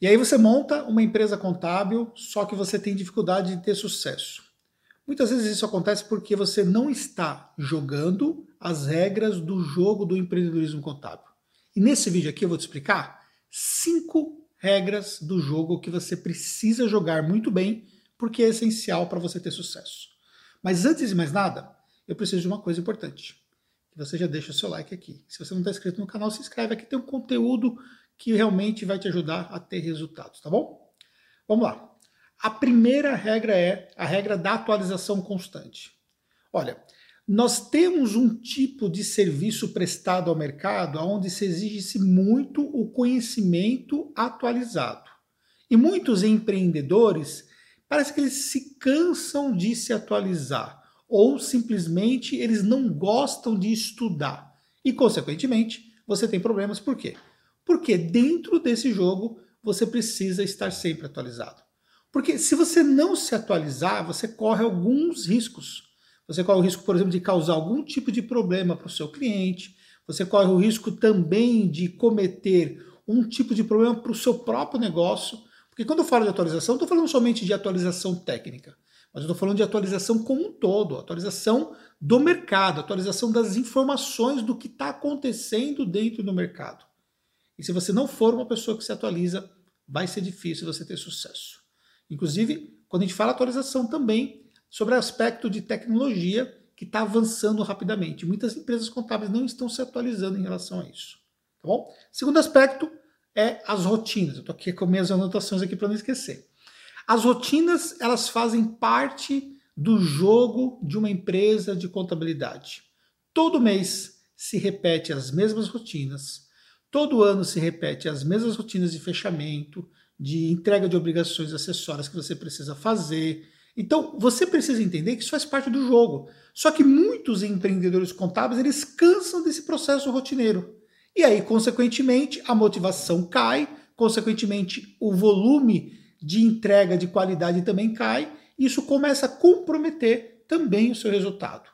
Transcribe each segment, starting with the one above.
E aí você monta uma empresa contábil, só que você tem dificuldade de ter sucesso. Muitas vezes isso acontece porque você não está jogando as regras do jogo do empreendedorismo contábil. E nesse vídeo aqui eu vou te explicar cinco regras do jogo que você precisa jogar muito bem, porque é essencial para você ter sucesso. Mas antes de mais nada, eu preciso de uma coisa importante. Que você já deixa o seu like aqui. Se você não está inscrito no canal, se inscreve aqui, tem um conteúdo que realmente vai te ajudar a ter resultados, tá bom? Vamos lá. A primeira regra é a regra da atualização constante. Olha, nós temos um tipo de serviço prestado ao mercado onde se exige-se muito o conhecimento atualizado. E muitos empreendedores parece que eles se cansam de se atualizar ou simplesmente eles não gostam de estudar. E consequentemente, você tem problemas por quê? Porque dentro desse jogo você precisa estar sempre atualizado. Porque se você não se atualizar, você corre alguns riscos. Você corre o risco, por exemplo, de causar algum tipo de problema para o seu cliente. Você corre o risco também de cometer um tipo de problema para o seu próprio negócio. Porque quando eu falo de atualização, não estou falando somente de atualização técnica, mas estou falando de atualização como um todo, atualização do mercado, atualização das informações do que está acontecendo dentro do mercado. E se você não for uma pessoa que se atualiza, vai ser difícil você ter sucesso. Inclusive, quando a gente fala atualização também, sobre o aspecto de tecnologia que está avançando rapidamente. Muitas empresas contábeis não estão se atualizando em relação a isso. Tá bom? Segundo aspecto é as rotinas. Eu estou aqui com minhas anotações aqui para não esquecer. As rotinas elas fazem parte do jogo de uma empresa de contabilidade. Todo mês se repete as mesmas rotinas, Todo ano se repete as mesmas rotinas de fechamento, de entrega de obrigações acessórias que você precisa fazer. Então, você precisa entender que isso faz parte do jogo. Só que muitos empreendedores contábeis, eles cansam desse processo rotineiro. E aí, consequentemente, a motivação cai, consequentemente, o volume de entrega de qualidade também cai, e isso começa a comprometer também o seu resultado.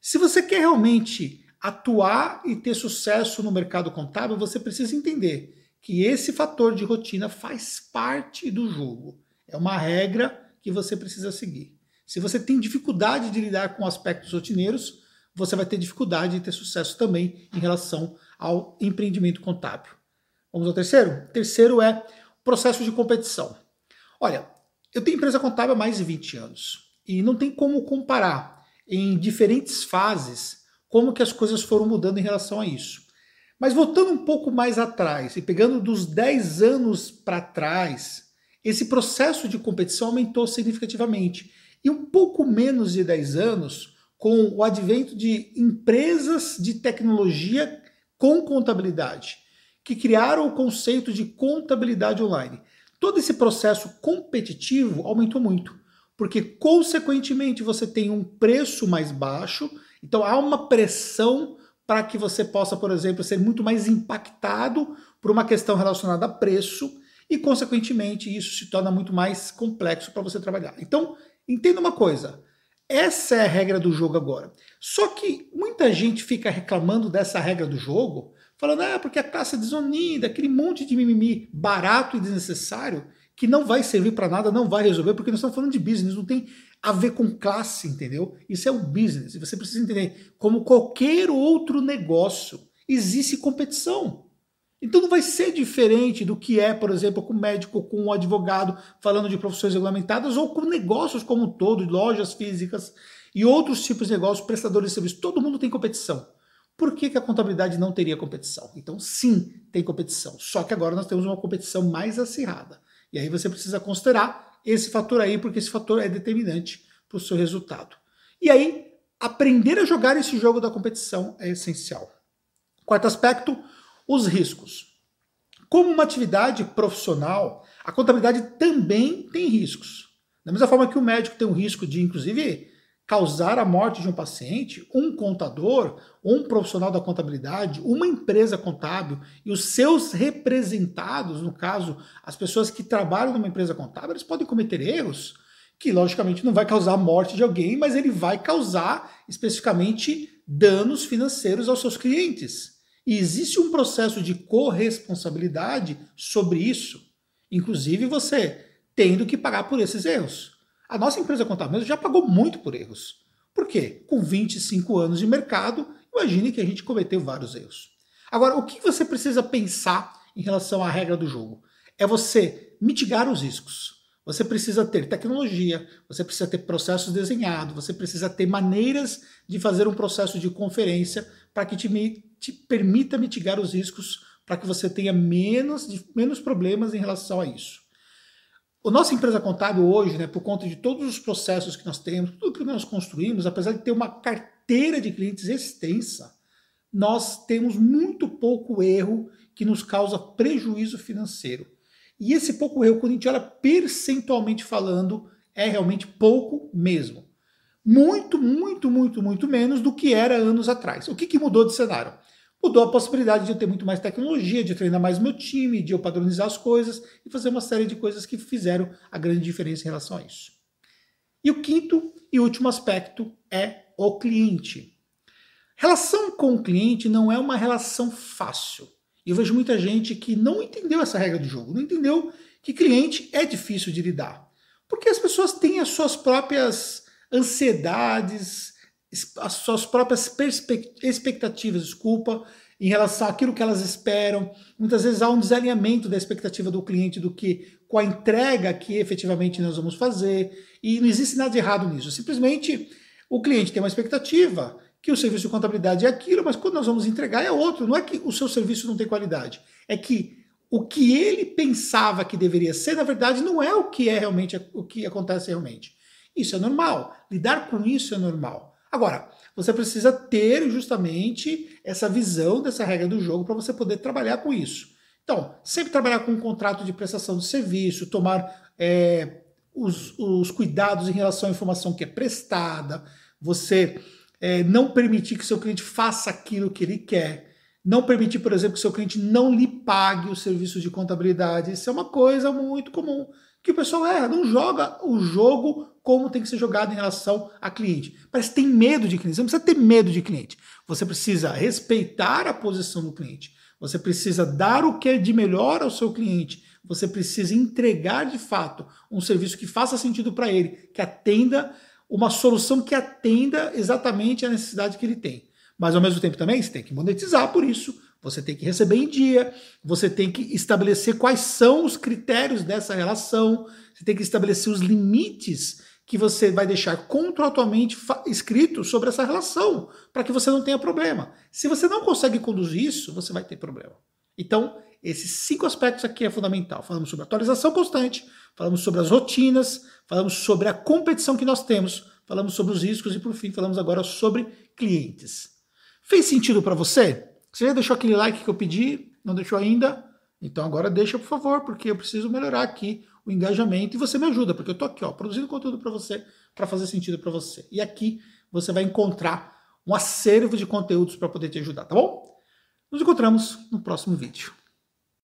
Se você quer realmente atuar e ter sucesso no mercado contábil, você precisa entender que esse fator de rotina faz parte do jogo. É uma regra que você precisa seguir. Se você tem dificuldade de lidar com aspectos rotineiros, você vai ter dificuldade de ter sucesso também em relação ao empreendimento contábil. Vamos ao terceiro? O terceiro é processo de competição. Olha, eu tenho empresa contábil há mais de 20 anos e não tem como comparar em diferentes fases como que as coisas foram mudando em relação a isso. Mas voltando um pouco mais atrás e pegando dos 10 anos para trás, esse processo de competição aumentou significativamente. E um pouco menos de 10 anos, com o advento de empresas de tecnologia com contabilidade, que criaram o conceito de contabilidade online. Todo esse processo competitivo aumentou muito, porque, consequentemente, você tem um preço mais baixo então há uma pressão para que você possa, por exemplo, ser muito mais impactado por uma questão relacionada a preço e, consequentemente, isso se torna muito mais complexo para você trabalhar. Então, entenda uma coisa. Essa é a regra do jogo agora. Só que muita gente fica reclamando dessa regra do jogo, falando, ah, porque a classe é desunida, aquele monte de mimimi barato e desnecessário que não vai servir para nada, não vai resolver, porque nós estamos falando de business, não tem a ver com classe, entendeu? Isso é o business. E você precisa entender, como qualquer outro negócio, existe competição. Então não vai ser diferente do que é, por exemplo, com médico, com o advogado, falando de profissões regulamentadas, ou com negócios como um todo, lojas físicas e outros tipos de negócios, prestadores de serviço. Todo mundo tem competição. Por que, que a contabilidade não teria competição? Então, sim, tem competição. Só que agora nós temos uma competição mais acirrada. E aí você precisa considerar esse fator aí, porque esse fator é determinante para o seu resultado. E aí, aprender a jogar esse jogo da competição é essencial. Quarto aspecto, os riscos. Como uma atividade profissional, a contabilidade também tem riscos. Da mesma forma que o médico tem um risco de, inclusive, causar a morte de um paciente, um contador, um profissional da contabilidade, uma empresa contábil e os seus representados, no caso, as pessoas que trabalham numa empresa contábil, eles podem cometer erros que, logicamente, não vai causar a morte de alguém, mas ele vai causar especificamente danos financeiros aos seus clientes. E existe um processo de corresponsabilidade sobre isso. Inclusive você tendo que pagar por esses erros. A nossa empresa contábil já pagou muito por erros. Por quê? Com 25 anos de mercado, imagine que a gente cometeu vários erros. Agora, o que você precisa pensar em relação à regra do jogo? É você mitigar os riscos. Você precisa ter tecnologia, você precisa ter processos desenhados, você precisa ter maneiras de fazer um processo de conferência para que te, te, permita mitigar os riscos, para que você tenha menos, menos problemas em relação a isso. A nossa empresa contábil hoje, né, por conta de todos os processos que nós temos, tudo que nós construímos, apesar de ter uma carteira de clientes extensa, nós temos muito pouco erro que nos causa prejuízo financeiro. E esse pouco erro, quando a gente olha percentualmente falando, é realmente pouco mesmo. Muito, muito, muito, muito menos do que era anos atrás. O que, que mudou de cenário? Mudou a possibilidade de eu ter muito mais tecnologia, de treinar mais meu time, de eu padronizar as coisas e fazer uma série de coisas que fizeram a grande diferença em relação a isso. E o quinto e último aspecto é o cliente. Relação com o cliente não é uma relação fácil. E eu vejo muita gente que não entendeu essa regra do jogo, não entendeu que cliente é difícil de lidar. Porque as pessoas têm as suas próprias ansiedades, as suas próprias expectativas, desculpa, em relação àquilo que elas esperam. Muitas vezes há um desalinhamento da expectativa do cliente do que com a entrega que efetivamente nós vamos fazer. E não existe nada de errado nisso. Simplesmente o cliente tem uma expectativa que o serviço de contabilidade é aquilo, mas quando nós vamos entregar é outro. Não é que o seu serviço não tem qualidade, é que o que ele pensava que deveria ser, na verdade, não é o que é realmente o que acontece realmente. Isso é normal. Lidar com isso é normal. Agora, você precisa ter justamente essa visão dessa regra do jogo para você poder trabalhar com isso. Então, sempre trabalhar com um contrato de prestação de serviço, tomar é, os, os cuidados em relação à informação que é prestada, você é, não permitir que seu cliente faça aquilo que ele quer, não permitir, por exemplo, que seu cliente não lhe pague o serviço de contabilidade. Isso é uma coisa muito comum que o pessoal erra, não joga o jogo como tem que ser jogado em relação a cliente. Parece que tem medo de cliente. Você não precisa ter medo de cliente. Você precisa respeitar a posição do cliente. Você precisa dar o que é de melhor ao seu cliente. Você precisa entregar de fato um serviço que faça sentido para ele, que atenda uma solução que atenda exatamente a necessidade que ele tem. Mas ao mesmo tempo também você tem que monetizar por isso, você tem que receber em dia, você tem que estabelecer quais são os critérios dessa relação, você tem que estabelecer os limites que você vai deixar contratualmente escrito sobre essa relação, para que você não tenha problema. Se você não consegue conduzir isso, você vai ter problema. Então, esses cinco aspectos aqui é fundamental. Falamos sobre atualização constante, falamos sobre as rotinas, falamos sobre a competição que nós temos, falamos sobre os riscos e, por fim, falamos agora sobre clientes. Fez sentido para você? Você já deixou aquele like que eu pedi? Não deixou ainda? Então agora deixa, por favor, porque eu preciso melhorar aqui o engajamento e você me ajuda, porque eu tô aqui, ó, produzindo conteúdo para você, para fazer sentido para você. E aqui você vai encontrar um acervo de conteúdos para poder te ajudar, tá bom? Nos encontramos no próximo vídeo.